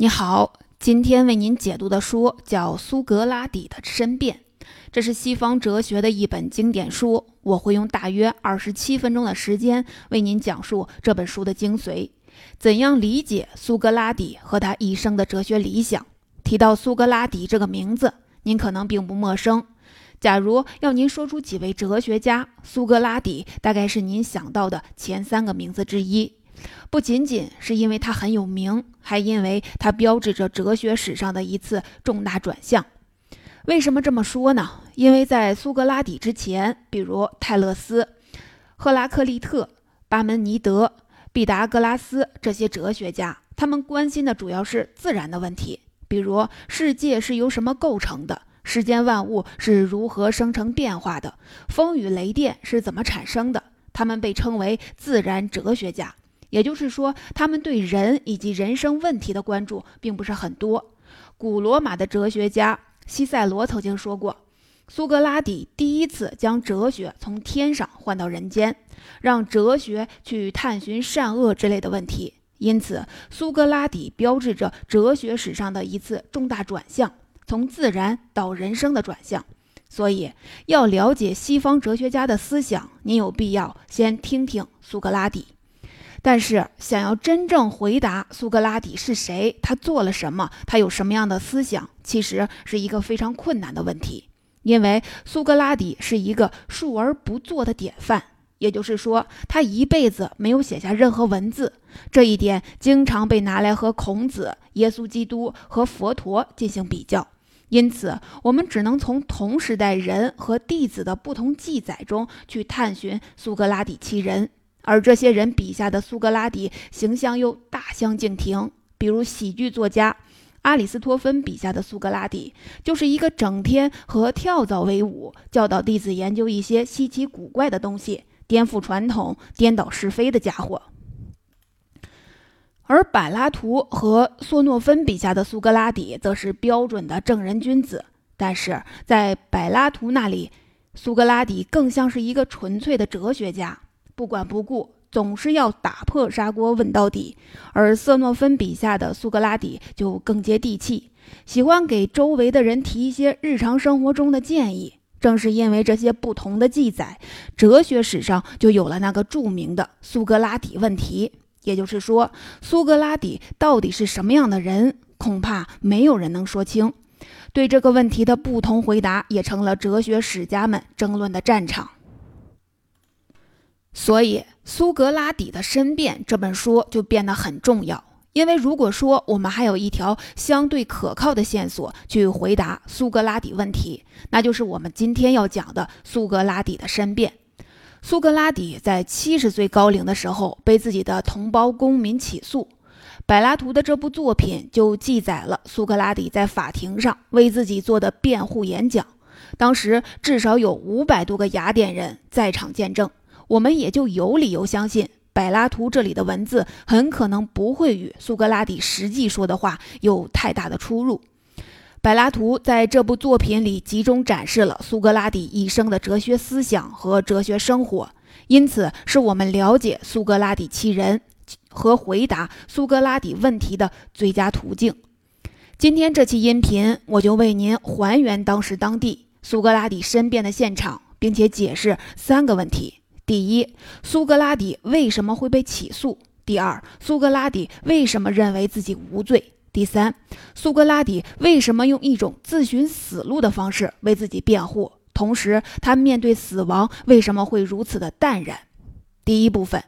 你好，今天为您解读的书叫《苏格拉底的申辩》，这是西方哲学的一本经典书。我会用大约二十七分钟的时间为您讲述这本书的精髓，怎样理解苏格拉底和他一生的哲学理想。提到苏格拉底这个名字，您可能并不陌生。假如要您说出几位哲学家，苏格拉底大概是您想到的前三个名字之一。不仅仅是因为他很有名，还因为他标志着哲学史上的一次重大转向。为什么这么说呢？因为在苏格拉底之前，比如泰勒斯、赫拉克利特、巴门尼德、毕达哥拉斯这些哲学家，他们关心的主要是自然的问题，比如世界是由什么构成的，世间万物是如何生成变化的，风雨雷电是怎么产生的。他们被称为自然哲学家。也就是说，他们对人以及人生问题的关注并不是很多。古罗马的哲学家西塞罗曾经说过，苏格拉底第一次将哲学从天上换到人间，让哲学去探寻善恶之类的问题。因此，苏格拉底标志着哲学史上的一次重大转向，从自然到人生的转向。所以，要了解西方哲学家的思想，您有必要先听听苏格拉底。但是，想要真正回答苏格拉底是谁，他做了什么，他有什么样的思想，其实是一个非常困难的问题。因为苏格拉底是一个述而不作的典范，也就是说，他一辈子没有写下任何文字。这一点经常被拿来和孔子、耶稣基督和佛陀进行比较。因此，我们只能从同时代人和弟子的不同记载中去探寻苏格拉底其人。而这些人笔下的苏格拉底形象又大相径庭，比如喜剧作家阿里斯托芬笔下的苏格拉底，就是一个整天和跳蚤为伍，教导弟子研究一些稀奇古怪的东西，颠覆传统、颠倒是非的家伙。而柏拉图和索诺芬笔下的苏格拉底，则是标准的正人君子，但是在柏拉图那里，苏格拉底更像是一个纯粹的哲学家。不管不顾，总是要打破砂锅问到底。而色诺芬笔下的苏格拉底就更接地气，喜欢给周围的人提一些日常生活中的建议。正是因为这些不同的记载，哲学史上就有了那个著名的苏格拉底问题。也就是说，苏格拉底到底是什么样的人，恐怕没有人能说清。对这个问题的不同回答，也成了哲学史家们争论的战场。所以，《苏格拉底的申辩》这本书就变得很重要。因为如果说我们还有一条相对可靠的线索去回答苏格拉底问题，那就是我们今天要讲的《苏格拉底的申辩》。苏格拉底在七十岁高龄的时候被自己的同胞公民起诉，柏拉图的这部作品就记载了苏格拉底在法庭上为自己做的辩护演讲。当时至少有五百多个雅典人在场见证。我们也就有理由相信，柏拉图这里的文字很可能不会与苏格拉底实际说的话有太大的出入。柏拉图在这部作品里集中展示了苏格拉底一生的哲学思想和哲学生活，因此是我们了解苏格拉底其人和回答苏格拉底问题的最佳途径。今天这期音频，我就为您还原当时当地苏格拉底申辩的现场，并且解释三个问题。第一，苏格拉底为什么会被起诉？第二，苏格拉底为什么认为自己无罪？第三，苏格拉底为什么用一种自寻死路的方式为自己辩护？同时，他面对死亡为什么会如此的淡然？第一部分，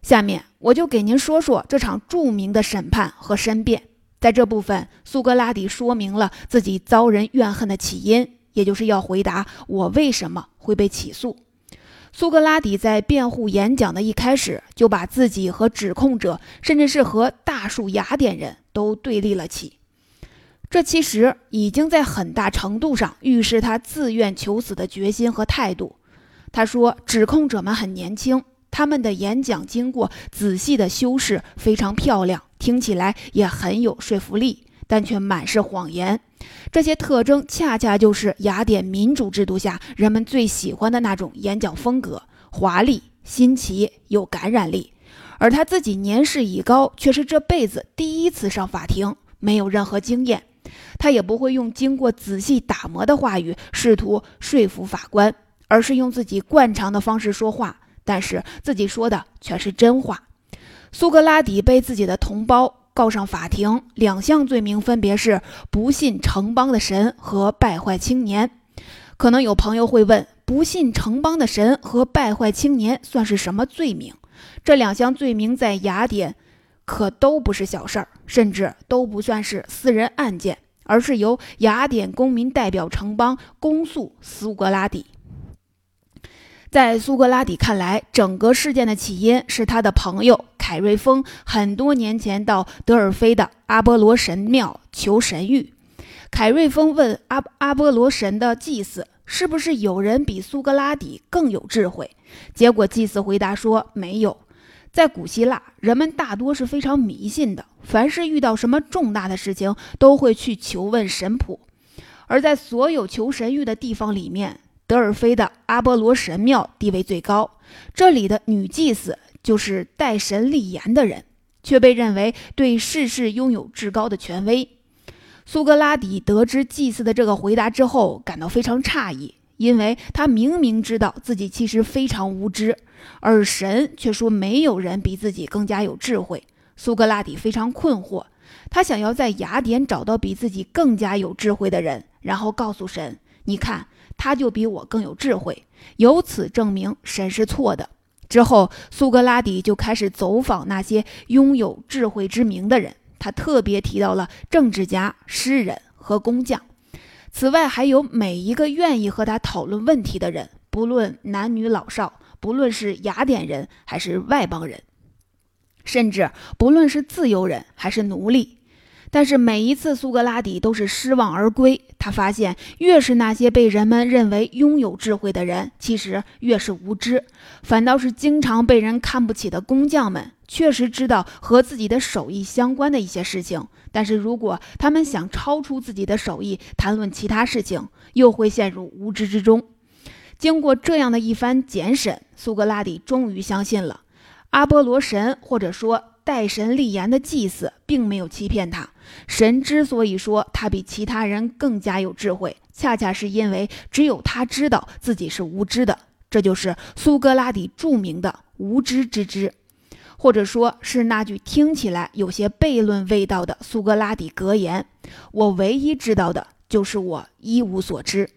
下面我就给您说说这场著名的审判和申辩。在这部分，苏格拉底说明了自己遭人怨恨的起因，也就是要回答我为什么会被起诉。苏格拉底在辩护演讲的一开始，就把自己和指控者，甚至是和大数雅典人都对立了起。这其实已经在很大程度上预示他自愿求死的决心和态度。他说，指控者们很年轻，他们的演讲经过仔细的修饰，非常漂亮，听起来也很有说服力。但却满是谎言，这些特征恰恰就是雅典民主制度下人们最喜欢的那种演讲风格：华丽、新奇、有感染力。而他自己年事已高，却是这辈子第一次上法庭，没有任何经验，他也不会用经过仔细打磨的话语试图说服法官，而是用自己惯常的方式说话，但是自己说的全是真话。苏格拉底被自己的同胞告上法庭，两项罪名分别是不信城邦的神和败坏青年。可能有朋友会问，不信城邦的神和败坏青年算是什么罪名？这两项罪名在雅典。可都不是小事儿，甚至都不算是私人案件，而是由雅典公民代表城邦公诉苏格拉底。在苏格拉底看来，整个事件的起因是他的朋友凯瑞峰很多年前到德尔菲的阿波罗神庙求神谕。凯瑞峰问阿阿波罗神的祭祀：“是不是有人比苏格拉底更有智慧？”结果祭祀回答说：“没有。”在古希腊，人们大多是非常迷信的，凡是遇到什么重大的事情，都会去求问神谱。而在所有求神谕的地方里面，德尔菲的阿波罗神庙地位最高。这里的女祭司就是代神立言的人，却被认为对世事拥有至高的权威。苏格拉底得知祭司的这个回答之后，感到非常诧异。因为他明明知道自己其实非常无知，而神却说没有人比自己更加有智慧。苏格拉底非常困惑，他想要在雅典找到比自己更加有智慧的人，然后告诉神：“你看，他就比我更有智慧。”由此证明神是错的。之后，苏格拉底就开始走访那些拥有智慧之名的人，他特别提到了政治家、诗人和工匠。此外，还有每一个愿意和他讨论问题的人，不论男女老少，不论是雅典人还是外邦人，甚至不论是自由人还是奴隶。但是每一次苏格拉底都是失望而归。他发现，越是那些被人们认为拥有智慧的人，其实越是无知；反倒是经常被人看不起的工匠们，确实知道和自己的手艺相关的一些事情。但是如果他们想超出自己的手艺，谈论其他事情，又会陷入无知之中。经过这样的一番检审，苏格拉底终于相信了阿波罗神，或者说。代神立言的祭司并没有欺骗他。神之所以说他比其他人更加有智慧，恰恰是因为只有他知道自己是无知的。这就是苏格拉底著名的“无知之知”，或者说是那句听起来有些悖论味道的苏格拉底格言：“我唯一知道的就是我一无所知。”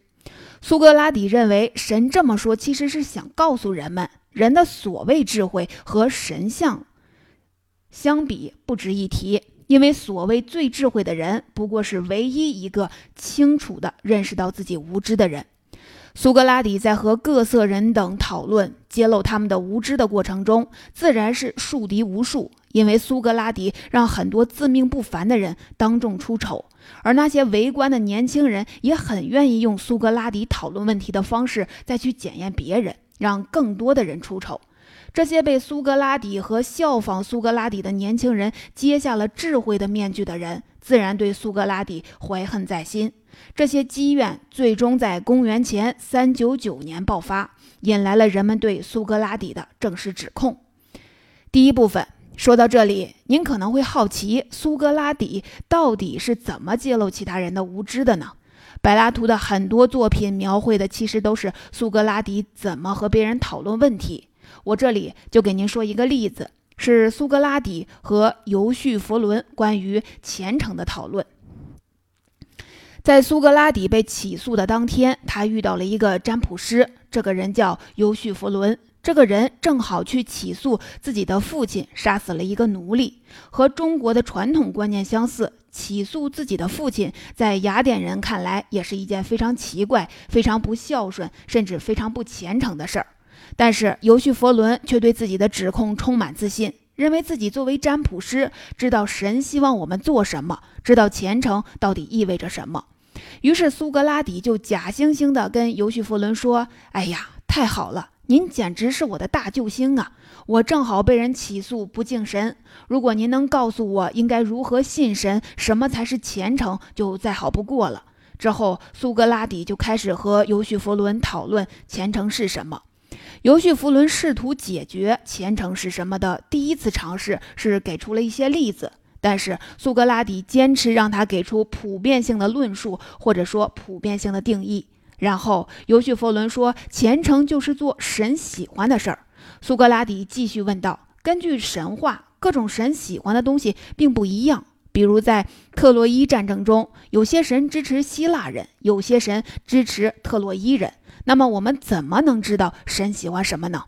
苏格拉底认为，神这么说其实是想告诉人们，人的所谓智慧和神像。相比不值一提，因为所谓最智慧的人，不过是唯一一个清楚地认识到自己无知的人。苏格拉底在和各色人等讨论、揭露他们的无知的过程中，自然是树敌无数。因为苏格拉底让很多自命不凡的人当众出丑，而那些围观的年轻人也很愿意用苏格拉底讨论问题的方式再去检验别人，让更多的人出丑。这些被苏格拉底和效仿苏格拉底的年轻人揭下了智慧的面具的人，自然对苏格拉底怀恨在心。这些积怨最终在公元前三九九年爆发，引来了人们对苏格拉底的正式指控。第一部分说到这里，您可能会好奇，苏格拉底到底是怎么揭露其他人的无知的呢？柏拉图的很多作品描绘的其实都是苏格拉底怎么和别人讨论问题。我这里就给您说一个例子，是苏格拉底和尤绪佛伦关于虔诚的讨论。在苏格拉底被起诉的当天，他遇到了一个占卜师，这个人叫尤绪佛伦。这个人正好去起诉自己的父亲杀死了一个奴隶，和中国的传统观念相似，起诉自己的父亲，在雅典人看来也是一件非常奇怪、非常不孝顺，甚至非常不虔诚的事儿。但是尤绪佛伦却对自己的指控充满自信，认为自己作为占卜师，知道神希望我们做什么，知道虔诚到底意味着什么。于是苏格拉底就假惺惺地跟尤绪佛伦说：“哎呀，太好了，您简直是我的大救星啊！我正好被人起诉不敬神，如果您能告诉我应该如何信神，什么才是虔诚，就再好不过了。”之后，苏格拉底就开始和尤绪佛伦讨论虔诚是什么。尤绪弗伦试图解决虔诚是什么的第一次尝试是给出了一些例子，但是苏格拉底坚持让他给出普遍性的论述，或者说普遍性的定义。然后尤绪弗伦说：“虔诚就是做神喜欢的事儿。”苏格拉底继续问道：“根据神话，各种神喜欢的东西并不一样。比如在特洛伊战争中，有些神支持希腊人，有些神支持特洛伊人。那么我们怎么能知道神喜欢什么呢？”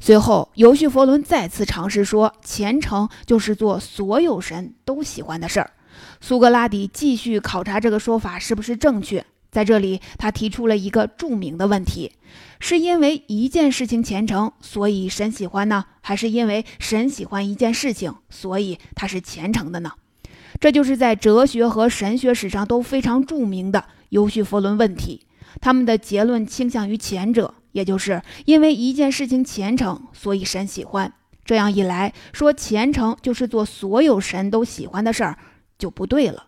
随后，尤绪佛伦再次尝试说：“虔诚就是做所有神都喜欢的事儿。”苏格拉底继续考察这个说法是不是正确。在这里，他提出了一个著名的问题：是因为一件事情虔诚，所以神喜欢呢？还是因为神喜欢一件事情，所以他是虔诚的呢？这就是在哲学和神学史上都非常著名的尤绪佛伦问题。他们的结论倾向于前者，也就是因为一件事情虔诚，所以神喜欢。这样一来说，虔诚就是做所有神都喜欢的事儿，就不对了。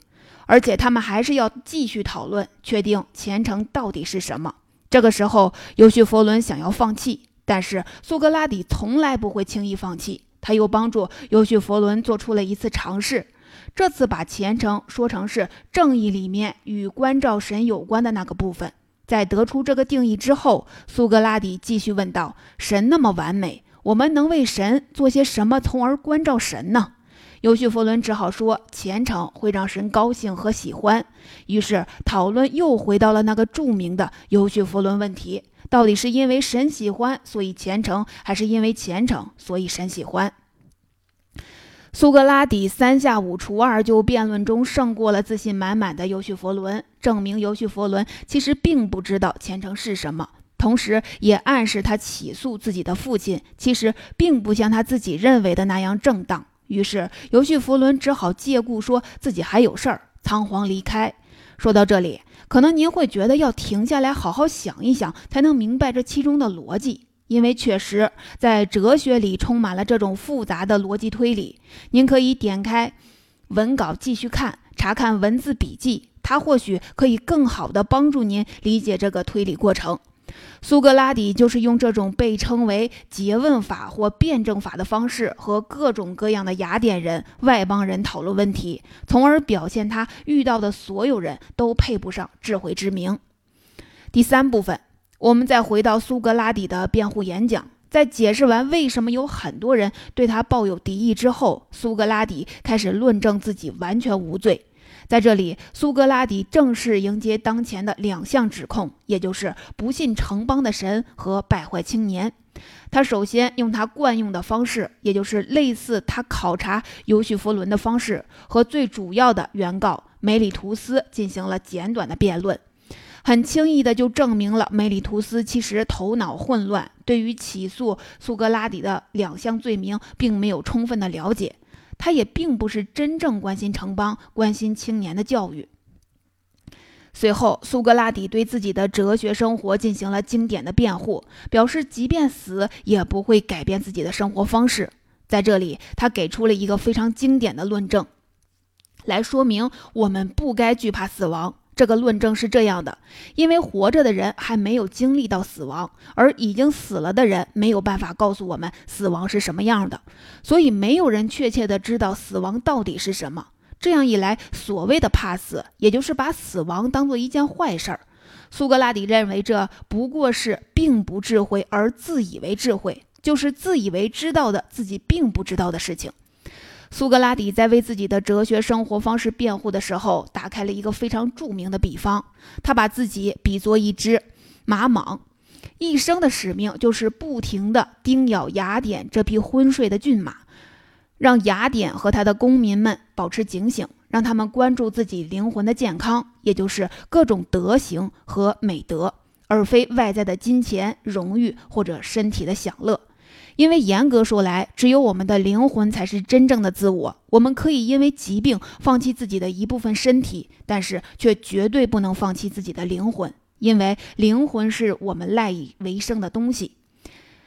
而且他们还是要继续讨论，确定虔诚到底是什么。这个时候，尤绪佛伦想要放弃，但是苏格拉底从来不会轻易放弃。他又帮助尤绪佛伦做出了一次尝试，这次把虔诚说成是正义里面与关照神有关的那个部分。在得出这个定义之后，苏格拉底继续问道：“神那么完美，我们能为神做些什么，从而关照神呢？”尤绪佛伦只好说：“虔诚会让神高兴和喜欢。”于是讨论又回到了那个著名的尤绪佛伦问题：到底是因为神喜欢，所以虔诚，还是因为虔诚，所以神喜欢？苏格拉底三下五除二就辩论中胜过了自信满满的尤绪佛伦，证明尤绪佛伦其实并不知道虔诚是什么，同时也暗示他起诉自己的父亲其实并不像他自己认为的那样正当。于是，尤绪佛伦只好借故说自己还有事儿，仓皇离开。说到这里，可能您会觉得要停下来好好想一想，才能明白这其中的逻辑，因为确实在哲学里充满了这种复杂的逻辑推理。您可以点开文稿继续看，查看文字笔记，它或许可以更好地帮助您理解这个推理过程。苏格拉底就是用这种被称为诘问法或辩证法的方式，和各种各样的雅典人、外邦人讨论问题，从而表现他遇到的所有人都配不上智慧之名。第三部分，我们再回到苏格拉底的辩护演讲，在解释完为什么有很多人对他抱有敌意之后，苏格拉底开始论证自己完全无罪。在这里，苏格拉底正式迎接当前的两项指控，也就是不信城邦的神和败坏青年。他首先用他惯用的方式，也就是类似他考察尤绪弗伦的方式，和最主要的原告梅里图斯进行了简短的辩论，很轻易的就证明了梅里图斯其实头脑混乱，对于起诉苏格拉底的两项罪名并没有充分的了解。他也并不是真正关心城邦、关心青年的教育。随后，苏格拉底对自己的哲学生活进行了经典的辩护，表示即便死也不会改变自己的生活方式。在这里，他给出了一个非常经典的论证，来说明我们不该惧怕死亡。这个论证是这样的：因为活着的人还没有经历到死亡，而已经死了的人没有办法告诉我们死亡是什么样的，所以没有人确切的知道死亡到底是什么。这样一来，所谓的怕死，也就是把死亡当做一件坏事儿。苏格拉底认为，这不过是并不智慧而自以为智慧，就是自以为知道的自己并不知道的事情。苏格拉底在为自己的哲学生活方式辩护的时候，打开了一个非常著名的比方。他把自己比作一只马蟒，一生的使命就是不停地叮咬雅典这匹昏睡的骏马，让雅典和他的公民们保持警醒，让他们关注自己灵魂的健康，也就是各种德行和美德，而非外在的金钱、荣誉或者身体的享乐。因为严格说来，只有我们的灵魂才是真正的自我。我们可以因为疾病放弃自己的一部分身体，但是却绝对不能放弃自己的灵魂，因为灵魂是我们赖以为生的东西。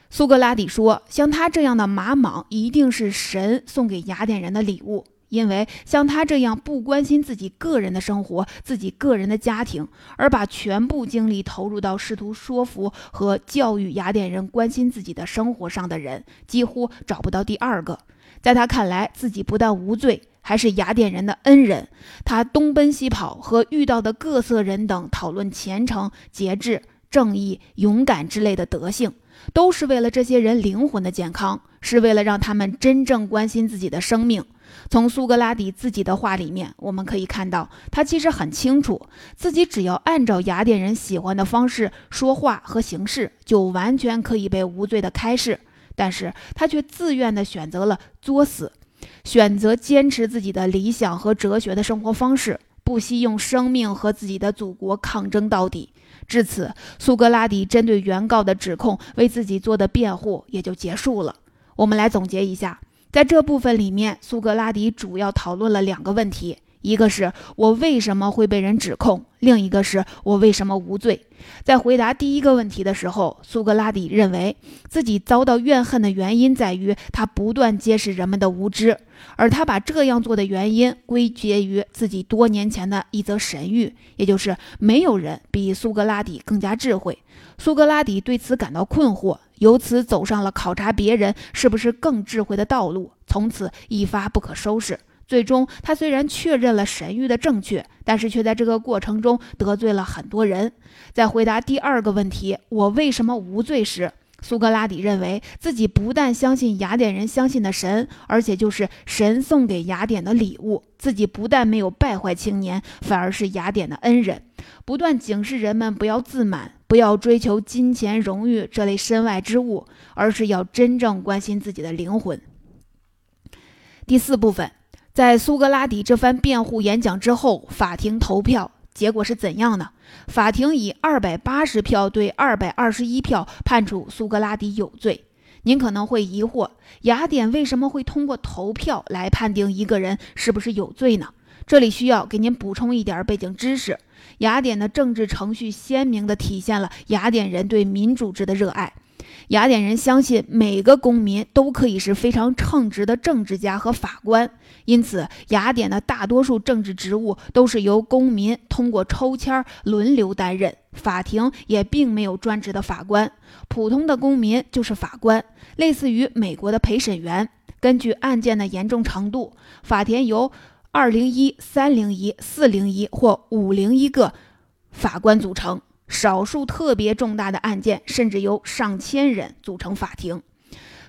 苏格拉底说：“像他这样的马莽，一定是神送给雅典人的礼物。”因为像他这样不关心自己个人的生活、自己个人的家庭，而把全部精力投入到试图说服和教育雅典人关心自己的生活上的人，几乎找不到第二个。在他看来，自己不但无罪，还是雅典人的恩人。他东奔西跑，和遇到的各色人等讨论虔诚、节制、正义、勇敢之类的德性，都是为了这些人灵魂的健康，是为了让他们真正关心自己的生命。从苏格拉底自己的话里面，我们可以看到，他其实很清楚，自己只要按照雅典人喜欢的方式说话和行事，就完全可以被无罪的开释。但是他却自愿地选择了作死，选择坚持自己的理想和哲学的生活方式，不惜用生命和自己的祖国抗争到底。至此，苏格拉底针对原告的指控为自己做的辩护也就结束了。我们来总结一下。在这部分里面，苏格拉底主要讨论了两个问题：一个是我为什么会被人指控，另一个是我为什么无罪。在回答第一个问题的时候，苏格拉底认为自己遭到怨恨的原因在于他不断揭示人们的无知，而他把这样做的原因归结于自己多年前的一则神谕，也就是没有人比苏格拉底更加智慧。苏格拉底对此感到困惑。由此走上了考察别人是不是更智慧的道路，从此一发不可收拾。最终，他虽然确认了神谕的正确，但是却在这个过程中得罪了很多人。在回答第二个问题“我为什么无罪”时，苏格拉底认为自己不但相信雅典人相信的神，而且就是神送给雅典的礼物。自己不但没有败坏青年，反而是雅典的恩人，不断警示人们不要自满。不要追求金钱、荣誉这类身外之物，而是要真正关心自己的灵魂。第四部分，在苏格拉底这番辩护演讲之后，法庭投票结果是怎样呢？法庭以二百八十票对二百二十一票判处苏格拉底有罪。您可能会疑惑，雅典为什么会通过投票来判定一个人是不是有罪呢？这里需要给您补充一点背景知识。雅典的政治程序鲜明地体现了雅典人对民主制的热爱。雅典人相信每个公民都可以是非常称职的政治家和法官，因此雅典的大多数政治职务都是由公民通过抽签轮流担任。法庭也并没有专职的法官，普通的公民就是法官，类似于美国的陪审员。根据案件的严重程度，法庭由。二零一、三零一、四零一或五零一个法官组成，少数特别重大的案件甚至由上千人组成法庭。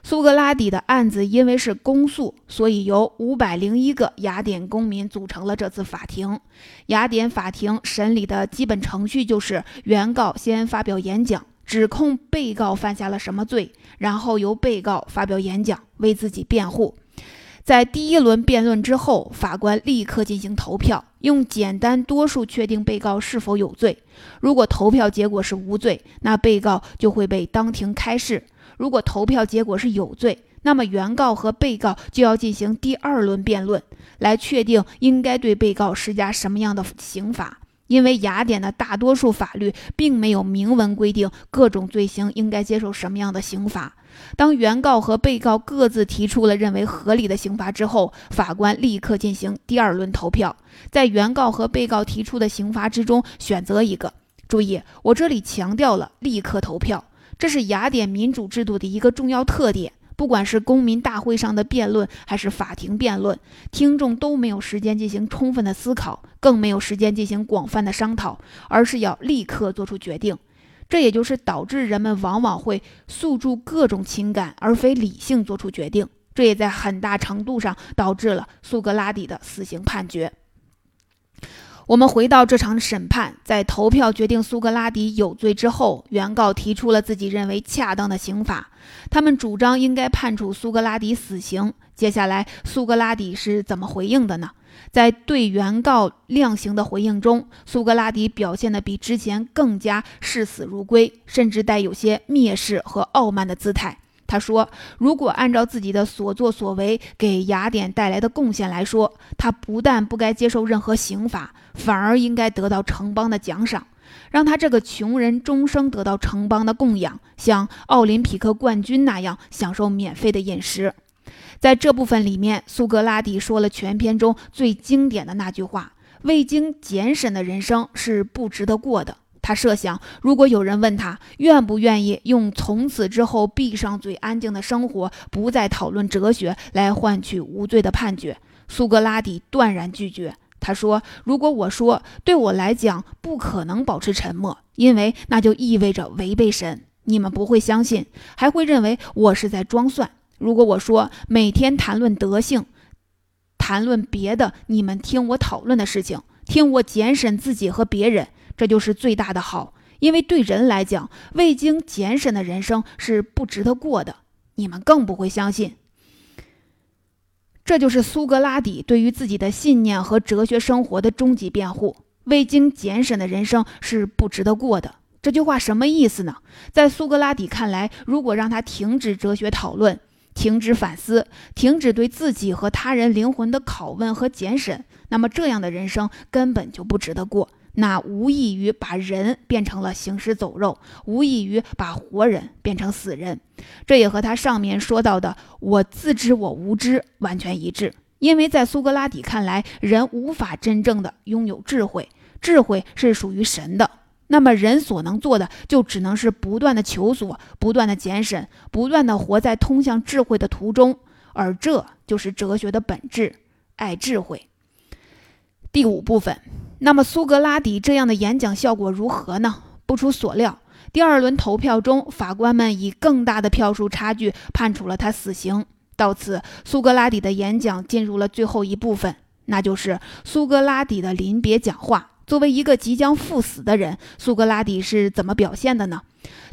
苏格拉底的案子因为是公诉，所以由五百零一个雅典公民组成了这次法庭。雅典法庭审理的基本程序就是：原告先发表演讲，指控被告犯下了什么罪，然后由被告发表演讲，为自己辩护。在第一轮辩论之后，法官立刻进行投票，用简单多数确定被告是否有罪。如果投票结果是无罪，那被告就会被当庭开释；如果投票结果是有罪，那么原告和被告就要进行第二轮辩论，来确定应该对被告施加什么样的刑罚。因为雅典的大多数法律并没有明文规定各种罪行应该接受什么样的刑罚。当原告和被告各自提出了认为合理的刑罚之后，法官立刻进行第二轮投票，在原告和被告提出的刑罚之中选择一个。注意，我这里强调了立刻投票，这是雅典民主制度的一个重要特点。不管是公民大会上的辩论，还是法庭辩论，听众都没有时间进行充分的思考，更没有时间进行广泛的商讨，而是要立刻做出决定。这也就是导致人们往往会诉诸各种情感，而非理性做出决定。这也在很大程度上导致了苏格拉底的死刑判决。我们回到这场审判，在投票决定苏格拉底有罪之后，原告提出了自己认为恰当的刑罚，他们主张应该判处苏格拉底死刑。接下来，苏格拉底是怎么回应的呢？在对原告量刑的回应中，苏格拉底表现得比之前更加视死如归，甚至带有些蔑视和傲慢的姿态。他说：“如果按照自己的所作所为给雅典带来的贡献来说，他不但不该接受任何刑罚，反而应该得到城邦的奖赏，让他这个穷人终生得到城邦的供养，像奥林匹克冠军那样享受免费的饮食。”在这部分里面，苏格拉底说了全篇中最经典的那句话：“未经检审的人生是不值得过的。”他设想，如果有人问他愿不愿意用从此之后闭上嘴、安静的生活，不再讨论哲学，来换取无罪的判决，苏格拉底断然拒绝。他说：“如果我说对我来讲不可能保持沉默，因为那就意味着违背神，你们不会相信，还会认为我是在装蒜。如果我说每天谈论德性，谈论别的，你们听我讨论的事情，听我检审自己和别人，这就是最大的好。因为对人来讲，未经检审的人生是不值得过的。你们更不会相信。”这就是苏格拉底对于自己的信念和哲学生活的终极辩护。未经检审的人生是不值得过的。这句话什么意思呢？在苏格拉底看来，如果让他停止哲学讨论，停止反思，停止对自己和他人灵魂的拷问和检审，那么这样的人生根本就不值得过。那无异于把人变成了行尸走肉，无异于把活人变成死人。这也和他上面说到的“我自知我无知”完全一致。因为在苏格拉底看来，人无法真正的拥有智慧，智慧是属于神的。那么人所能做的，就只能是不断的求索，不断的检审，不断的活在通向智慧的途中。而这就是哲学的本质——爱智慧。第五部分。那么苏格拉底这样的演讲效果如何呢？不出所料，第二轮投票中，法官们以更大的票数差距判处了他死刑。到此，苏格拉底的演讲进入了最后一部分，那就是苏格拉底的临别讲话。作为一个即将赴死的人，苏格拉底是怎么表现的呢？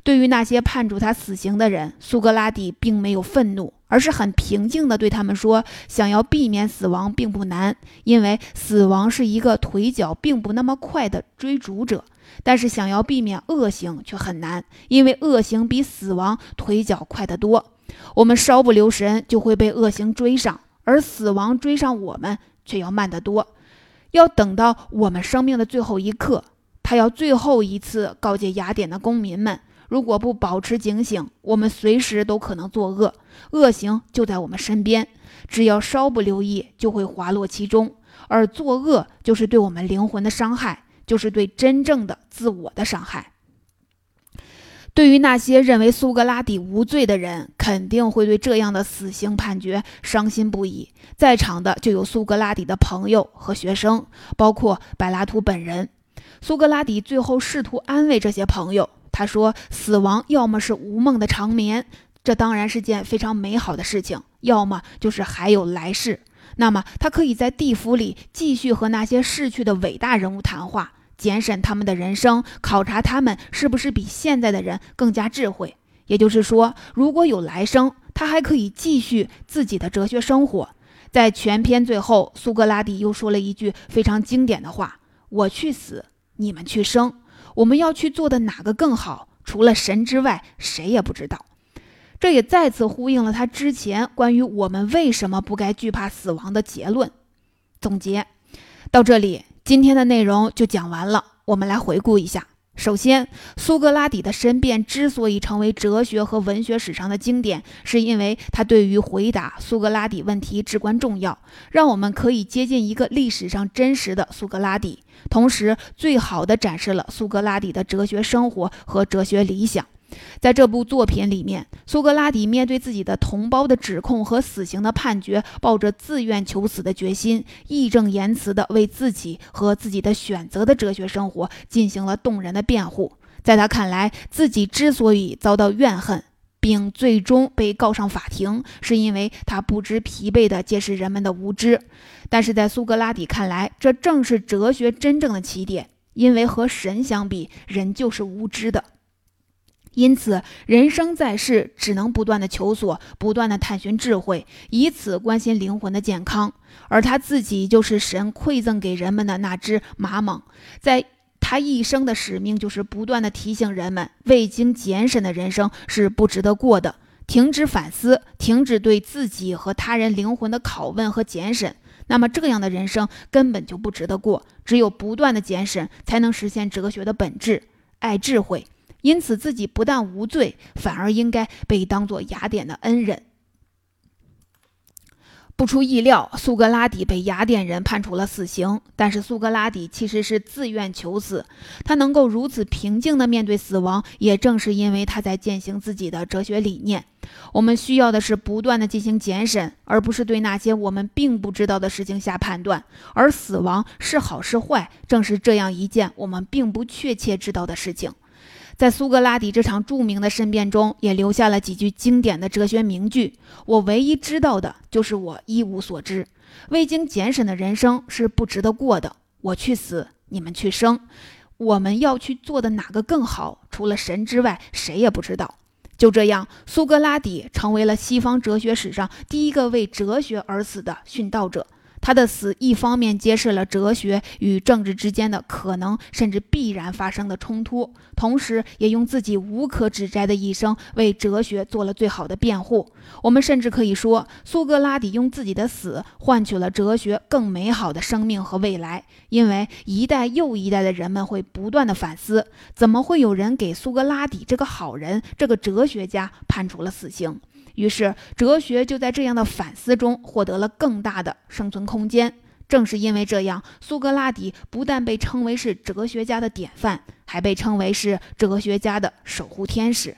对于那些判处他死刑的人，苏格拉底并没有愤怒，而是很平静地对他们说：“想要避免死亡并不难，因为死亡是一个腿脚并不那么快的追逐者；但是想要避免恶行却很难，因为恶行比死亡腿脚快得多。我们稍不留神就会被恶行追上，而死亡追上我们却要慢得多。”要等到我们生命的最后一刻，他要最后一次告诫雅典的公民们：如果不保持警醒，我们随时都可能作恶，恶行就在我们身边，只要稍不留意，就会滑落其中。而作恶就是对我们灵魂的伤害，就是对真正的自我的伤害。对于那些认为苏格拉底无罪的人，肯定会对这样的死刑判决伤心不已。在场的就有苏格拉底的朋友和学生，包括柏拉图本人。苏格拉底最后试图安慰这些朋友，他说：“死亡要么是无梦的长眠，这当然是件非常美好的事情；要么就是还有来世。那么他可以在地府里继续和那些逝去的伟大人物谈话。”检审他们的人生，考察他们是不是比现在的人更加智慧。也就是说，如果有来生，他还可以继续自己的哲学生活。在全篇最后，苏格拉底又说了一句非常经典的话：“我去死，你们去生。我们要去做的哪个更好？除了神之外，谁也不知道。”这也再次呼应了他之前关于我们为什么不该惧怕死亡的结论。总结到这里。今天的内容就讲完了，我们来回顾一下。首先，苏格拉底的申辩之所以成为哲学和文学史上的经典，是因为它对于回答苏格拉底问题至关重要，让我们可以接近一个历史上真实的苏格拉底，同时最好的展示了苏格拉底的哲学生活和哲学理想。在这部作品里面，苏格拉底面对自己的同胞的指控和死刑的判决，抱着自愿求死的决心，义正言辞地为自己和自己的选择的哲学生活进行了动人的辩护。在他看来，自己之所以遭到怨恨，并最终被告上法庭，是因为他不知疲惫地揭示人们的无知。但是在苏格拉底看来，这正是哲学真正的起点，因为和神相比，人就是无知的。因此，人生在世，只能不断的求索，不断的探寻智慧，以此关心灵魂的健康。而他自己就是神馈赠给人们的那只马蟒，在他一生的使命就是不断的提醒人们，未经检审的人生是不值得过的。停止反思，停止对自己和他人灵魂的拷问和检审，那么这样的人生根本就不值得过。只有不断的检审，才能实现哲学的本质，爱智慧。因此，自己不但无罪，反而应该被当作雅典的恩人。不出意料，苏格拉底被雅典人判处了死刑。但是苏格拉底其实是自愿求死，他能够如此平静地面对死亡，也正是因为他在践行自己的哲学理念。我们需要的是不断地进行检审，而不是对那些我们并不知道的事情下判断。而死亡是好是坏，正是这样一件我们并不确切知道的事情。在苏格拉底这场著名的申辩中，也留下了几句经典的哲学名句。我唯一知道的就是我一无所知。未经检审的人生是不值得过的。我去死，你们去生。我们要去做的哪个更好？除了神之外，谁也不知道。就这样，苏格拉底成为了西方哲学史上第一个为哲学而死的殉道者。他的死一方面揭示了哲学与政治之间的可能甚至必然发生的冲突，同时也用自己无可指摘的一生为哲学做了最好的辩护。我们甚至可以说，苏格拉底用自己的死换取了哲学更美好的生命和未来。因为一代又一代的人们会不断的反思：怎么会有人给苏格拉底这个好人、这个哲学家判处了死刑？于是，哲学就在这样的反思中获得了更大的生存空间。正是因为这样，苏格拉底不但被称为是哲学家的典范，还被称为是哲学家的守护天使。